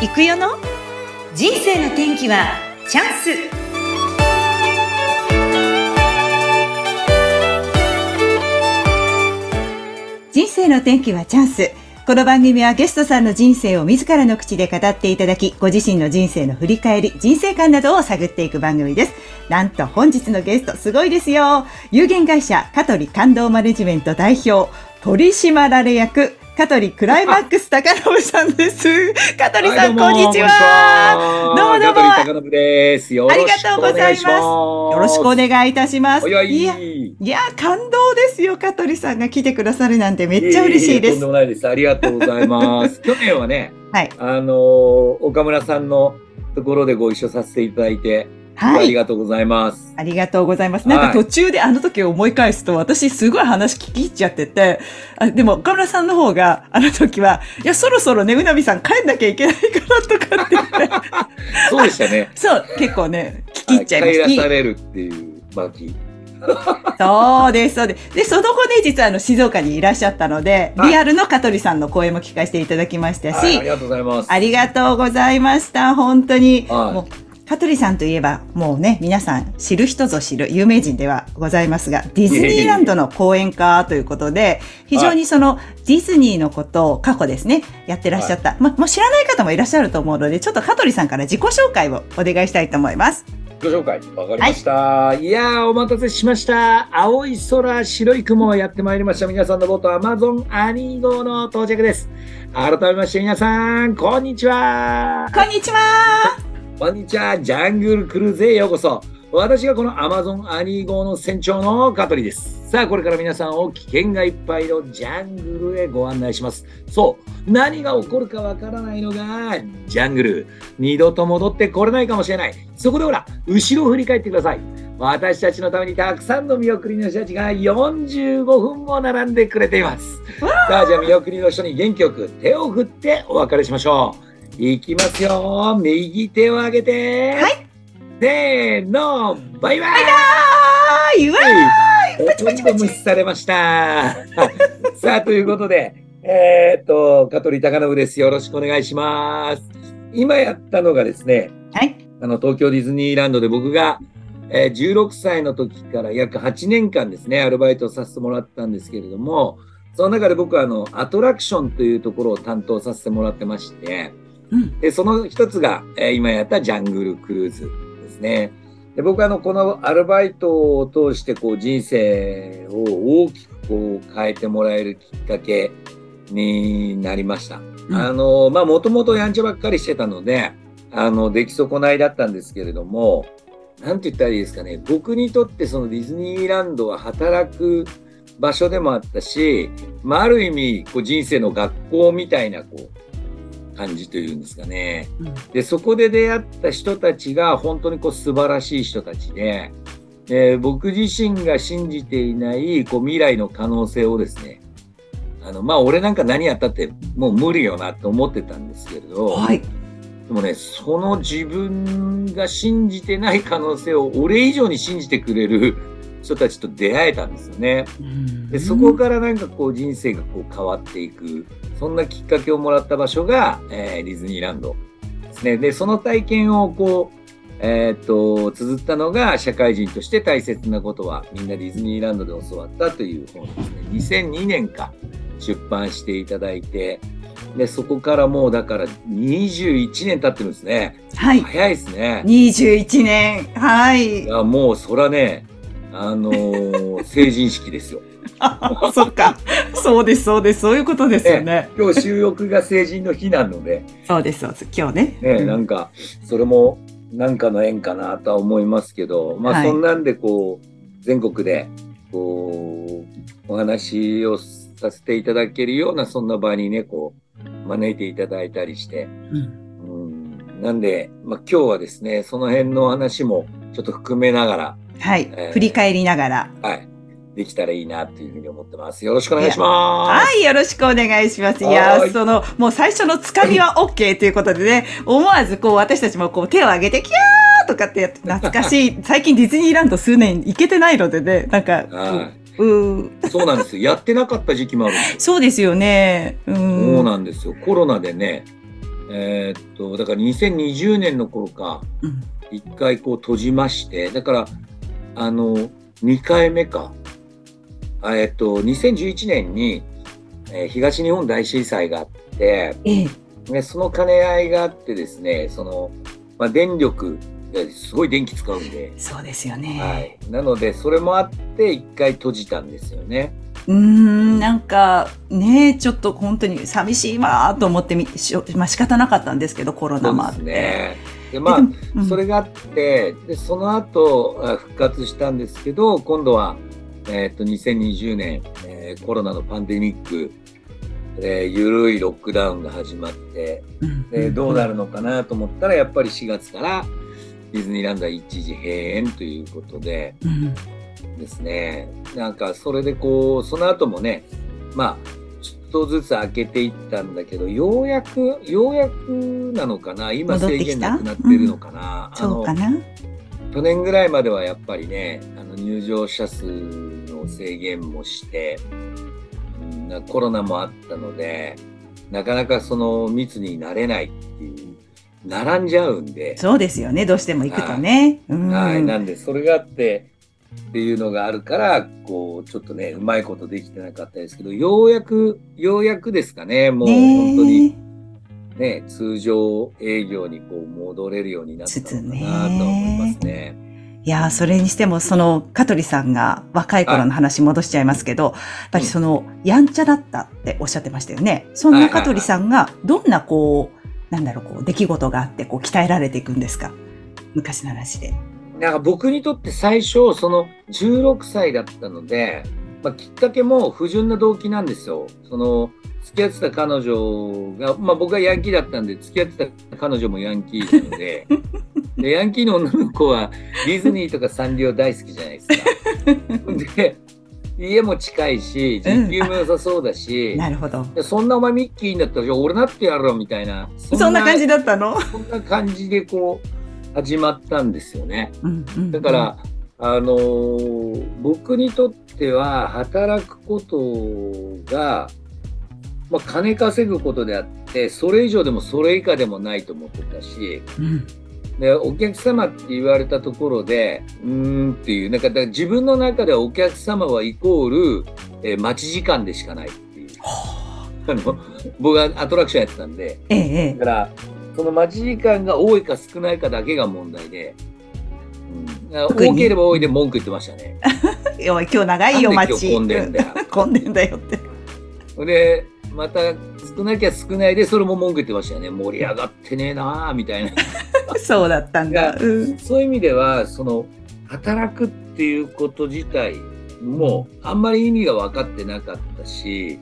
行くよの？人生の天気はチャンス人生の天気はチャンスこの番組はゲストさんの人生を自らの口で語っていただき、ご自身の人生の振り返り、人生観などを探っていく番組です。なんと本日のゲスト、すごいですよ。有限会社、香取感動マネジメント代表、取締られ役、香取クライマックス高信さんです。香取さん、こんにちは。どうもどうも。香取です。ありがとうございます。よろしくお願いいたします。いや、いや、感動ですよ。香取さんが来てくださるなんてめっちゃ嬉しいです。とんでもないです。ありがとうございます。去年はね、はい、あの、岡村さんのところでご一緒させていただいて、はい。ありがとうございます。ありがとうございます。なんか途中であの時を思い返すと、私すごい話聞き入っちゃってて、あでも岡村さんの方があの時は、いや、そろそろね、うなみさん帰んなきゃいけないからとかって言って。そうでしたね。そう、結構ね、聞き入っちゃいました。帰らされるっていう巻。そうです、そうです。で、その後ね、実はあの、静岡にいらっしゃったので、リアルの香取さんの声も聞かせていただきましたし、ありがとうございます。ありがとうございました。本当に。もう香取さんといえば、もうね、皆さん知る人ぞ知る有名人ではございますが、ディズニーランドの講演家ということで、非常にそのディズニーのことを過去ですね、やってらっしゃった。はい、ま、もう知らない方もいらっしゃると思うので、ちょっと香取さんから自己紹介をお願いしたいと思います。自己紹介、わかりました。はい、いやお待たせしました。青い空、白い雲をやってまいりました。皆さんのボート、アマゾンアニー号の到着です。改めまして皆さん、こんにちは。こんにちは。こんにちは、ジャングルクルーズへようこそ。私がこのアマゾンアニー号の船長の香取です。さあ、これから皆さんを危険がいっぱいのジャングルへご案内します。そう、何が起こるかわからないのがジャングル。二度と戻ってこれないかもしれない。そこでほら、後ろを振り返ってください。私たちのためにたくさんの見送りの人たちが45分も並んでくれています。さあ、じゃあ見送りの人に元気よく手を振ってお別れしましょう。いきますよ。右手を上げて。はい。せーの、バイバイバイバイパチパチ無視されました。さあ、ということで、えー、っと、香取高信です。よろしくお願いします。今やったのがですね、はい。あの、東京ディズニーランドで僕が、えー、16歳の時から約8年間ですね、アルバイトをさせてもらったんですけれども、その中で僕はあの、アトラクションというところを担当させてもらってまして、でその一つが、えー、今やったジャングルクルーズですね。で僕はあのこのアルバイトを通してこう人生を大きくこう変えてもらえるきっかけになりました。うん、あのまあもともとやんちゃばっかりしてたのであの出来損ないだったんですけれどもなんて言ったらいいですかね僕にとってそのディズニーランドは働く場所でもあったし、まあ、ある意味こう人生の学校みたいなこう感じというんですかね。うん、でそこで出会った人たちが本当にこう素晴らしい人たちで、で僕自身が信じていないこう未来の可能性をですねあのまあ俺なんか何やったってもう無理よなと思ってたんですけれど、はい、でもねその自分が信じてない可能性を俺以上に信じてくれる人たちと出会えたんですよね。でそこからなんかこう人生がこう変わっていくそんなきっかけをもらった場所が、えー、ディズニーランドですね。でその体験をこうえー、っと綴ったのが社会人として大切なことはみんなディズニーランドで教わったという本ですね。2002年か出版していただいてでそこからもうだから21年経ってるんですね。はい。早いですね。21年。はい。いやもうそらねあのー、成人式ですよ。そっか。そうです、そうです。そういうことですよね。今日収録が成人の日なので。そうです、そうです。今日ね。ね、うん、なんか、それも、なんかの縁かなとは思いますけど、まあ、そんなんで、こう、全国で、こう、お話をさせていただけるような、そんな場にね、こう、招いていただいたりして。うん、うんなんで、まあ、今日はですね、その辺の話もちょっと含めながら、はい、えー、振り返りながら。はい。できたらいいなっていうふうに思ってます。よろしくお願いします。はい、よろしくお願いします。いや、その、もう最初のつかみは OK ということでね、思わずこう私たちもこう手を挙げて、キャーとかってやって懐かしい。最近ディズニーランド数年行けてないのでね、なんか、はい、うそうなんですよ。やってなかった時期もある そうですよね。うん。そうなんですよ。コロナでね、えーっと、だから2020年の頃か、うん一回こう閉じまして、だから、あの、2回目か。あえっと、2011年に、えー東日本大震災があって、ええね、その兼ね合いがあってですね、その、まあ、電力、ですごい電気使うんで、そうですよね。はい。なので、それもあって、一回閉じたんですよね。うーん、なんかね、ちょっと本当に寂しいわーと思ってみてしょ、まあ仕方なかったんですけど、コロナもあって。でまあうん。それがあって、で、その後、あ復活したんですけど、今度は、えっと、2020年、えーコロナのパンデミック、えー、ゆるいロックダウンが始まって、うん。で、どうなるのかなと思ったら、やっぱり4月からディズニーランドは一時閉園ということでうん。ですね、なんかそれでこう、その後もね、まあ、とずつ開けていったんだけど、ようやく、ようやくなのかな、今制限なくなってるのかな？あのそうかな？去年ぐらいまではやっぱりね、あの入場者数の制限もして、コロナもあったので、なかなかその密になれないっていう、並んじゃうんで、そうですよね、どうしても行くとね。うんはい、なんでそれがあってっていうのがあるから、こう、ちょっとね、うまいことできてなかったですけど、ようやく、ようやくですかね、もう本当にね、通常営業にこう戻れるようになったのかなと思いますね。いやーそれにしても、その、香取さんが若い頃の話戻しちゃいますけど、やっぱりその、やんちゃだったっておっしゃってましたよね。そんな香取さんが、どんなこう、なんだろう、こう、出来事があって、こう、鍛えられていくんですか？昔の話で。なんか僕にとって最初、その16歳だったので、まあ、きっかけも不純な動機なんですよ。その、付き合ってた彼女が、まあ僕はヤンキーだったんで、付き合ってた彼女もヤンキーなので、で、ヤンキーの女の子はディズニーとかサンリオ大好きじゃないですか。で、家も近いし、時給も良さそうだし、なるほど。でそんなお前ミッキーになったら、じゃあ俺なってやろうみたいな。そそんな感じだったの？そんな感じでこう、始まったんですよね。だから、あのー僕にとっては働くことが、まあ、金稼ぐことであってそれ以上でもそれ以下でもないと思ってたしうん。でお客様って言われたところでうーんっていうなんかだから自分の中ではお客様はイコール、えー待ち時間でしかないっていう。あ。の僕はアトラクションやってたんで。ええ、え。だから、その待ち時間が多いか少ないかだけが問題で、うん、多ければ多いで文句言ってましたね。今日長いよ、街。なんで今日混んでんだよ。混んでんだよって。で、また少なきゃ少ないで、それも文句言ってましたよね。盛り上がってねえなあみたいな。そうだったんだ。うん。そういう意味では、その、働くっていうこと自体も、あんまり意味が分かってなかったし、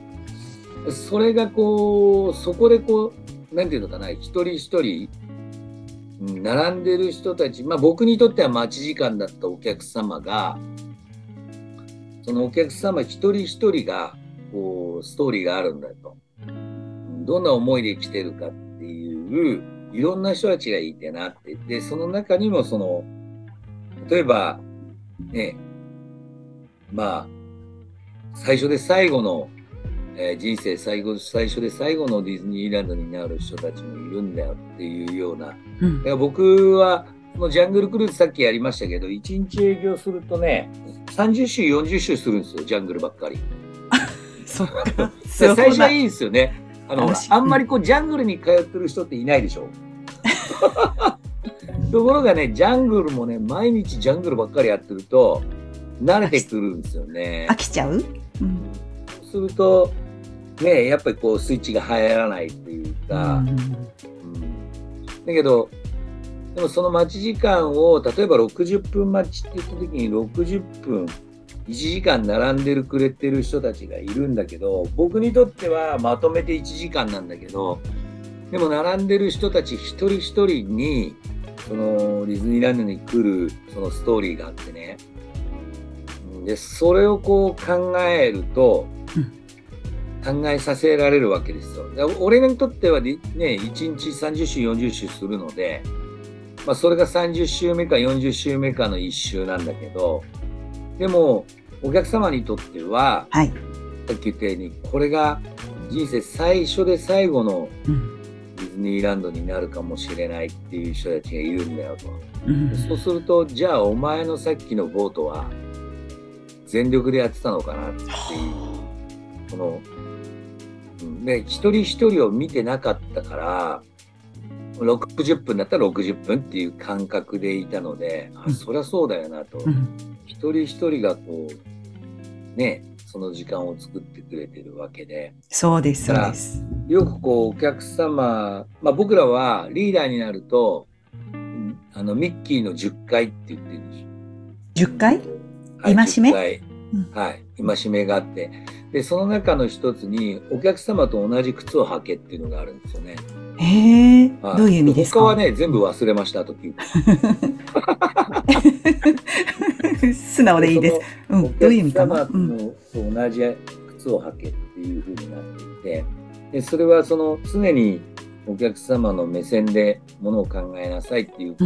それがこう、そこでこう、なんていうのかな、一人一人、並んでる人たち、まあ僕にとっては待ち時間だったお客様が、そのお客様一人一人が、こう、ストーリーがあるんだと。どんな思いで来てるかっていう、いろんな人たちがいてなって。で、その中にもその、例えば、ね、まあ、最初で最後の、えー人生最後、最初で最後のディズニーランドになる人たちもいるんだよっていうような。だかうんら僕は、このジャングルクルーズさっきやりましたけど、1日営業するとね、30周、40周するんですよ、ジャングルばっかり。そっか。最初はいいですよね。あの、あんまりこう、ジャングルに通ってる人っていないでしょ。ところがね、ジャングルもね、毎日ジャングルばっかりやってると、慣れてくるんですよね飽。きちゃう？うん。すると、ね、やっぱりこう、スイッチが入らないっていうか、だけど、でもその待ち時間を、例えば60分待ちって言った時に60分、1時間並んでるくれてる人たちがいるんだけど、僕にとってはまとめて1時間なんだけど、でも並んでる人たち一人一人に、そのディズニーランドに来るそのストーリーがあってね。で、それをこう考えると、考えさせられるわけですよ。俺にとってはね、1日30週、40週するので、まあ、それが30週目か40週目かの1週なんだけど、でも、お客様にとっては、はい。さっき言ったように、これが人生最初で最後のうんディズズニーランドになるかもしれないっていう人たちがいるんだよと。うんそうすると、じゃあお前のさっきのボートは全力でやってたのかなっていう、この、うんで、一人一人を見てなかったから、60分だったら60分っていう感覚でいたので、あうんそりゃそうだよなと。うん一人一人がこう、ね、その時間を作ってくれてるわけで、そうです、そうです。よくこうお客様、まあ僕らはリーダーになると、うんあのミッキーの10回って言ってるんですよ。10回？はい戒め？10回うんはい。戒めがあって。で、その中の一つに、お客様と同じ靴を履けっていうのがあるんですよね。へえ、はいどういう意味ですか？他はね、全部忘れましたと。素直でいいです。うおん、どういう意味かな？うん、と同じ靴を履けっていうふうになっていて、でそれはその常にお客様の目線でものを考えなさいっていうこ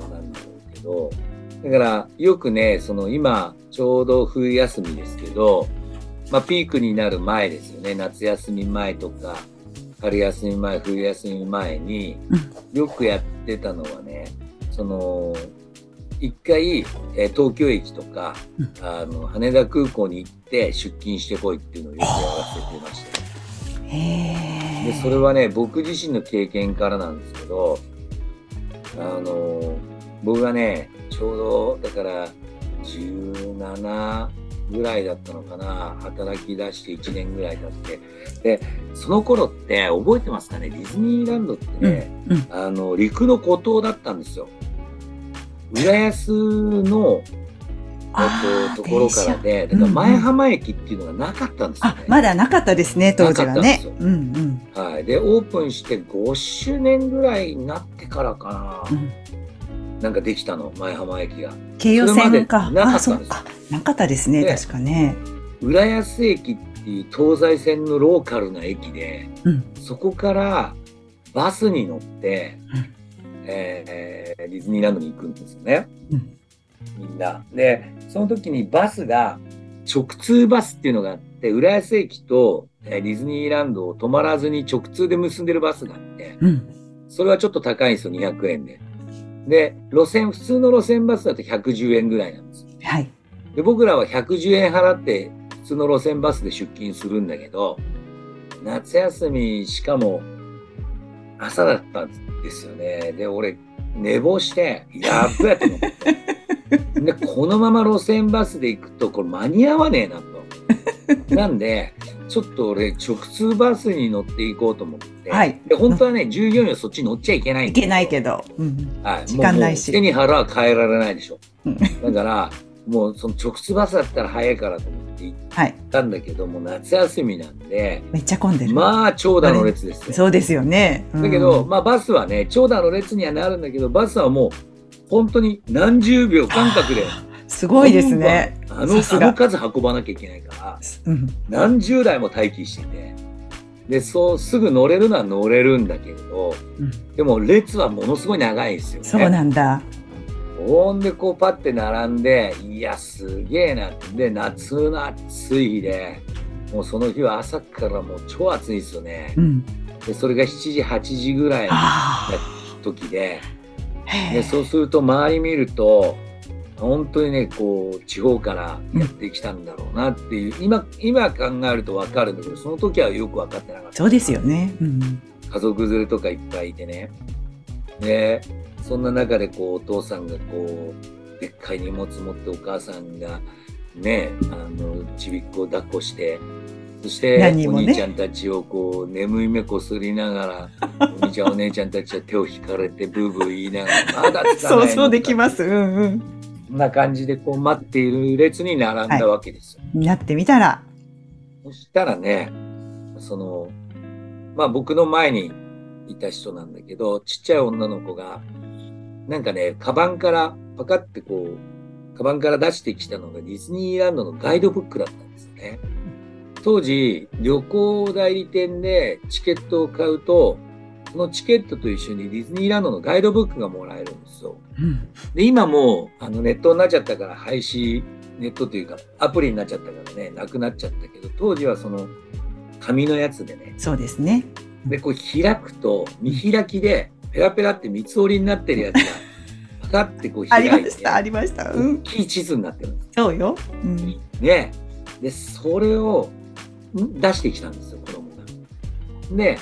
となんだろうけど、だからよくね、その今ちょうど冬休みですけど、まあピークになる前ですよね、夏休み前とか、春休み前、冬休み前によくやってたのはね、その、一回、えー東京駅とか、うん。あの、羽田空港に行って出勤してこいっていうのをよくやらせてました。で、それはね、僕自身の経験からなんですけど、あの、僕がね、ちょうど、だから、17ぐらいだったのかな、働き出して1年ぐらい経って。で、その頃って覚えてますかね、ディズニーランドってね、うんうんあの、陸の孤島だったんですよ。浦安の、と、ところからで、だから前浜駅っていうのがなかったんですよね。、あまだなかったですね、当時はね。うんうんはい。で、オープンして5周年ぐらいになってからかな。うん。なんかできたの、前浜駅が。京葉線か。なかったなかったですね、で確かね。浦安駅っていう東西線のローカルな駅で、うん。そこからバスに乗って、うんえーディズニーランドに行くんですよね。うんみんな。で、その時にバスが、直通バスっていうのがあって、浦安駅と、えーディズニーランドを止まらずに直通で結んでるバスがあって、うん。それはちょっと高いんですよ、200円で。で、路線、普通の路線バスだと110円ぐらいなんですよ。はい。で、僕らは110円払って、普通の路線バスで出勤するんだけど、夏休み、しかも、朝だったんですよね。で、俺、寝坊して、やっべえと思って。で、このまま路線バスで行くと、これ間に合わねえなと。なんで、ちょっと俺、直通バスに乗っていこうと思って。はいで、本当はね、従業員はそっちに乗っちゃいけないんいだけないけど。うん。はい、時間ないしもうもう背に腹は変えられないでしょ。うんだから、もうその直通バスだったら早いからと思って行っはい。たんだけど、もう夏休みなんで、めっちゃ混んでる。まあ長蛇の列ですよ。そうですよね。うんだけど、、まあバスはね、長蛇の列にはなるんだけど、バスはもう本当に何十秒間隔で、すごいですね。あの、あの数運ばなきゃいけないから、うん。何十台も待機してて、で、そう、すぐ乗れるのは乗れるんだけれど、うんでも列はものすごい長いんですよね。そうなんだ。ほんでこうパッて並んで、いや、すげえなって。で、夏の暑い日で、もうその日は朝からもう超暑いですよねう。ん。で、それが7時、8時ぐらいのあ時で、で、え。そうすると周り見ると、本当にね、こう、地方からやってきたんだろうなっていう、今、今考えるとわかるんだけど、その時はよくわかってなかった。そうですよね。うん。家族連れとかいっぱいいてね。で、そんな中でこう、お父さんがこう、でっかい荷物持ってお母さんが、ね、あの、ちびっこを抱っこして、そして、ねお兄ちゃんたちをこう、眠い目こすりながら、お兄ちゃんお姉ちゃんたちは手を引かれて、ブーブー言いながら、まだつかない 想像できます。うんうん。な感じでこう、待っている列に並んだわけですよ。なってみたら。そしたらね、その、まあ僕の前にいた人なんだけど、ちっちゃい女の子が、なんかね、カバンから、パカってこう、カバンから出してきたのがディズニーランドのガイドブックだったんですよね。当時、旅行代理店でチケットを買うと、そのチケットと一緒にディズニーランドのガイドブックがもらえるんですよ。うん。で、今もう、あの、ネットになっちゃったから廃止、ネットというか、アプリになっちゃったからね、なくなっちゃったけど、当時はその、紙のやつでね。そうですね。で、こう開くと、見開きで、ペラペラって三つ折りになってるやつが、パカってこうあり開いて、ました、ありました。う大ん。きい地図になってるんです。そうよ。うん。ね。で、それをん？出してきたんですよ、子供が。で、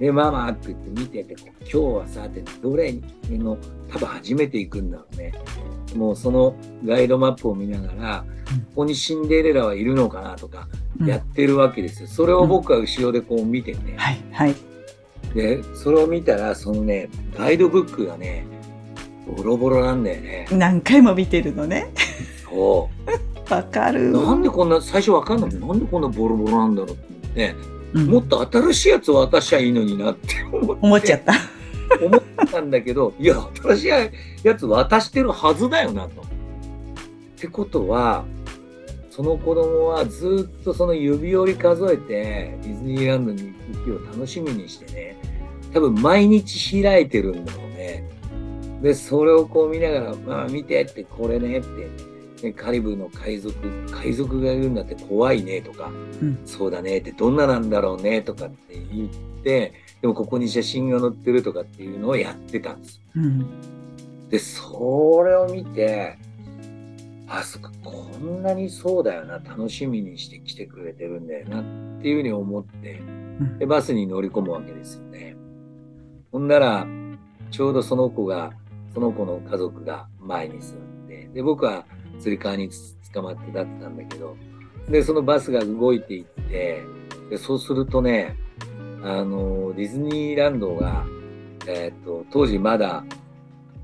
で、ママって言って見てて、今日はさ、ってどれ？の、多分初めて行くんだろうね。もうそのガイドマップを見ながら、うんここにシンデレラはいるのかな？とか、うんやってるわけですよ。それを僕は後ろでこう見てね。はい、はい。で、それを見たら、そのね、ガイドブックがね、ボロボロなんだよね。何回も見てるのね。そう。わかる。なんでこんな、最初わかんないなんでこんなボロボロなんだろうって思って、うんもっと新しいやつ渡しゃいいのになって思っちゃった。思ったんだけど、いや、新しいやつ渡してるはずだよなと。ってことは、その子供はずっとその指折り数えて、ディズニーランドに行く日を楽しみにしてね、多分毎日開いてるんだろうね。で、それをこう見ながら、まあ見てって、これねって、ねカリブの海賊、海賊がいるんだって怖いねとか、うんそうだねって、どんななんだろうねとかって言って、でもここに写真が載ってるとかっていうのをやってたんです。うん。で、それを見て、あ、そっか、こんなにそうだよな、楽しみにして来てくれてるんだよなっていうふうに思って、んで、バスに乗り込むわけですよね。ほんなら、ちょうどその子が、その子の家族が前に座って、で、僕はつり革につ捕まって立ってたんだけど、で、そのバスが動いていって、で、そうするとね、あの、ディズニーランドが、えっ、と、当時まだ、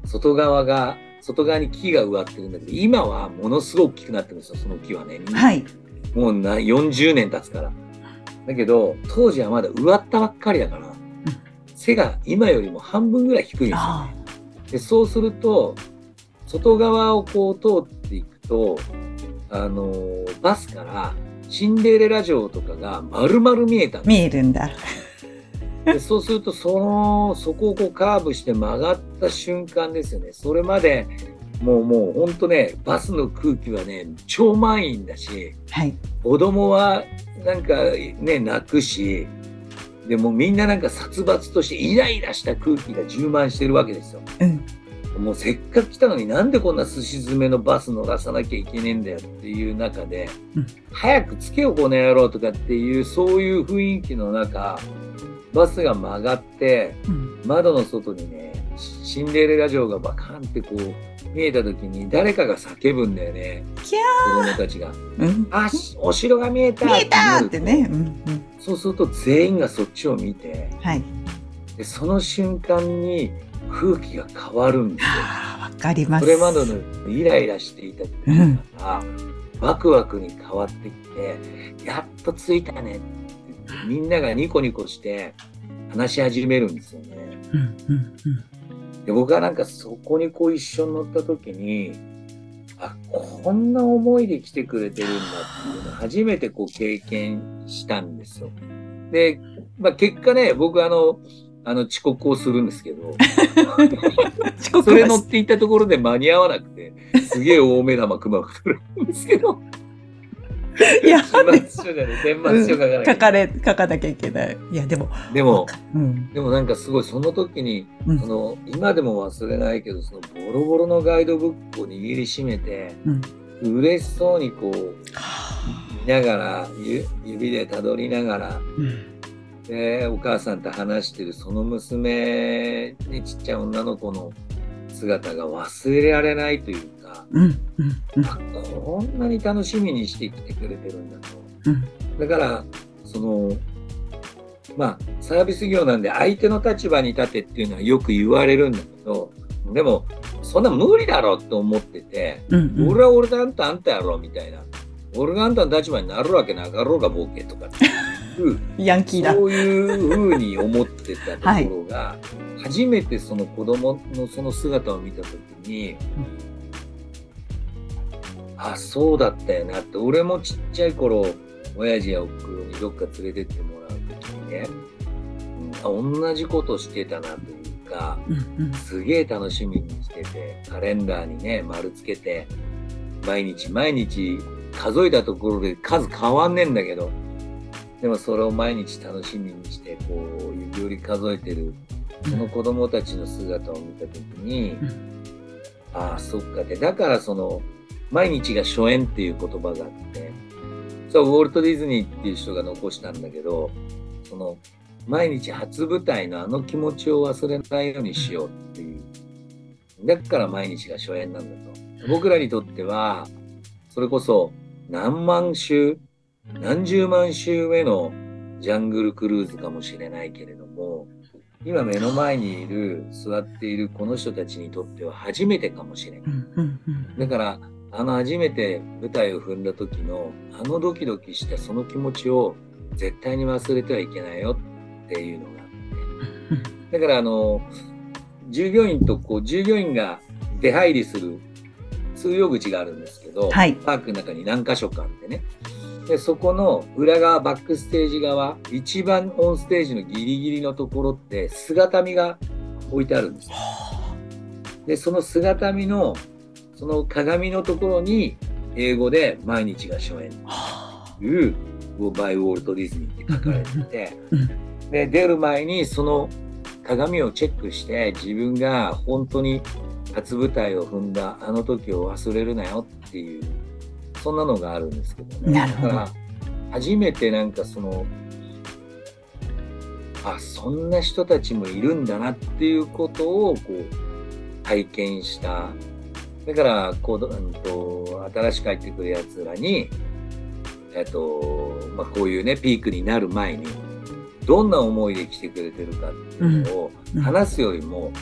外側が、外側に木が植わってるんだけど、今はものすごく大きくなってるんですよ、その木はね。はい。もうな40年経つから。だけど、当時はまだ植わったばっかりだから、背が今よりも半分ぐらい低いんですよあね。でそうすると、外側をこう通っと、あのーバスからシンデレラ城とかが丸々見えた見えるんだ。でそうするとそのそこをこうカーブして曲がった瞬間ですよねそれまでもうもうほんとねバスの空気はね超満員だしはい。子供はなんかね泣くしでもうみんななんか殺伐としてイライラした空気が充満してるわけですよ。うん。もうせっかく来たのになんでこんなすし詰めのバス乗らさなきゃいけねえんだよっていう中で、うん早くつけよこの野郎とかっていうそういう雰囲気の中バスが曲がってうん。窓の外にねシシンデレラ城がバカンってこう見えた時に誰かが叫ぶんだよね子供たちがうん。「あしお城が見えた!」見えたってね。うん。うん。そうすると全員がそっちを見てはい。でその瞬間に空気が変わるんですよ。ああ、わかります。それまでのイライラしていた時うん。がワクワクに変わってきてやっと着いたねってみんながニコニコして話し始めるんですよね。うん。うん。で僕はなんかそこにこう一緒に乗った時にあこんな思いで来てくれてるんだっていうのを初めてこう経験したんですよ。で、まあ、結果ね僕あのあの遅刻をするんですけど 遅刻それ乗はっていったところで間に合わなくてすげえ大目玉くまくるんですけどいや、始末書じゃね年末書書かなきゃ書かれ、書かなきゃいけない。いや、でも、でもうん。でもなんかすごいその時にうんその今でも忘れないけどそのボロボロのガイドブックを握りしめてうん。嬉しそうにこう見ながらゆ指でたどりながらうん。でお母さんと話してるその娘ねちっちゃい女の子の姿が忘れられないというかうん。うん。うん。あこんなに楽しみにしてきてくれてるんだと。うん。だからそのまあサービス業なんで相手の立場に立てっていうのはよく言われるんだけどでもそんな無理だろって思ってて、うん。俺は俺だあんたあんたやろみたいな俺があんたの立場になるわけなかろうがボケとかって いうヤンキーだ。そういうふうに思ってたところが、初めてその子供のその姿を見た時に、あそうだったよなって俺もちっちゃい頃親父やおふくろにどっか連れてってもらう時にね、うん、あ同じことしてたなというかうん。うん。すげえ楽しみにしててカレンダーにね丸つけて毎日毎日数えたところで数変わんねえんだけどでもそれを毎日楽しみにしてこう指折り数えてるその子供たちの姿を見た時に、うん。ああそっかでだからその毎日が初演っていう言葉があってそうウォルト・ディズニーっていう人が残したんだけどその毎日初舞台のあの気持ちを忘れないようにしようっていう。だから毎日が初演なんだと。僕らにとってはそれこそ何万周何十万周目のジャングルクルーズかもしれないけれども今目の前にいる座っているこの人たちにとっては初めてかもしれない。だからあの初めて舞台を踏んだ時のあのドキドキしたその気持ちを絶対に忘れてはいけないよっていうのがあって。だからあの従業員とこう従業員が出入りする通用口があるんですけど、はい。パークの中に何箇所かあってねでそこの裏側バックステージ側一番オンステージのギリギリのところって姿見が置いてあるんですよ。でその姿見のその鏡のところに英語で「毎日が初演」という「バイ・ウォルト・ディズニー」って書かれてて。うん。で出る前にその鏡をチェックして自分が本当に初舞台を踏んだあの時を忘れるなよっていうそんなのがあるんですけどね。なるほど。初めてなんかそのあそんな人たちもいるんだなっていうことをこう体験した。だからこう、うん、と新しく入ってくるやつらに、えっとまあ、こういうねピークになる前にどんな思いで来てくれてるかっていうのを話すよりも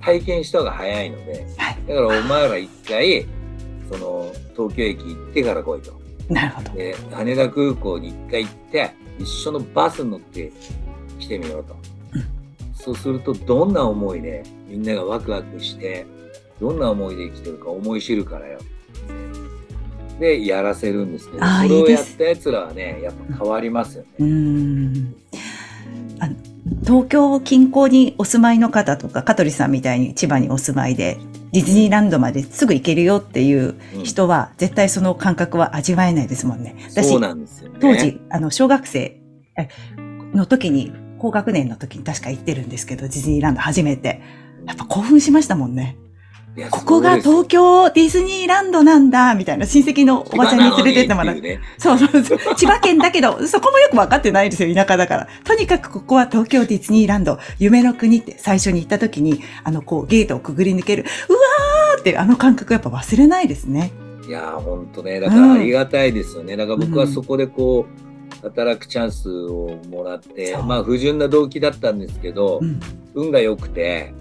体験した方が早いので。はい。だからお前ら一回その東京駅行ってから来いと。なるほど。で羽田空港に一回行って一緒のバスに乗って来てみようと、そうするとどんな思いでみんながワクワクしてどんな思いで生きてるか思い知るからよ。でやらせるんですけどそれをやったやつらはねやっぱ変わりますよね、うーん。あ東京近郊にお住まいの方とか、香取さんみたいに千葉にお住まいで、ディズニーランドまですぐ行けるよっていううん人は、絶対その感覚は味わえないですもんね。私そう、なんですよね当時、あの、小学生えの時に、高学年の時に確か行ってるんですけど、ディズニーランド初めて。やっぱ興奮しましたもんね。ここが東京ディズニーランドなんだ、みたいな親戚のおばちゃんに連れてってもらって。そうそうそう。千葉県だけど、そこもよく分かってないですよ、田舎だから。とにかくここは東京ディズニーランド、夢の国って最初に行った時に、あの、こう、ゲートをくぐり抜ける、うわーって、あの感覚やっぱ忘れないですね。いやー、ほんとね、だからありがたいですよね。だから僕はそこでこう、働くチャンスをもらって、まあ不純な動機だったんですけど、うん。運が良くて、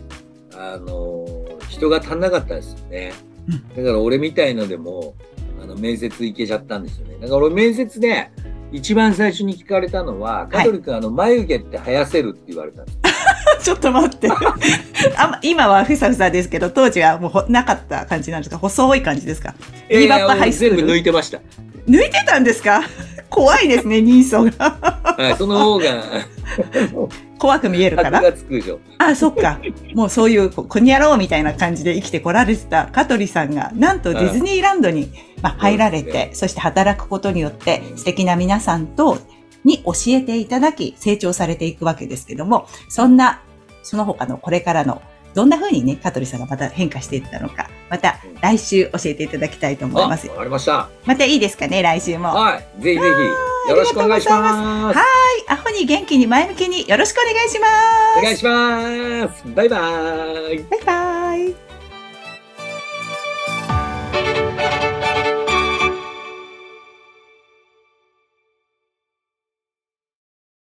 あのー人が足んなかったですよね。うんだから俺みたいのでも、あの、面接行けちゃったんですよね。だから俺面接で、一番最初に聞かれたのは、香取君、あの、眉毛って生やせるって言われたんです。ちょっと待って。あ今はふさふさですけど、当時はもうほなかった感じなんですか？細い感じですか？ビーバップハイスクール？全部抜いてました。抜いてたんですか？怖いですね、人相が。はい、その方が、怖く見えるから。あ、そっか。もうそういう、ここにやろうみたいな感じで生きてこられてた香取さんが、なんとディズニーランドに、まあ、入られて、そして働くことによって、素敵な皆さんと、に教えていただき、成長されていくわけですけども、そんな、その他のこれからの、どんな風にね、香取さんがまた変化していったのか、また来週教えていただきたいと思います。かりました。またいいですかね、来週も。はい。はい、ぜひぜひ、よろしくお願いしありがとうございま。ますアホに元気に前向きによろしくお願いします。お願いします。バイバイ。バイバイ。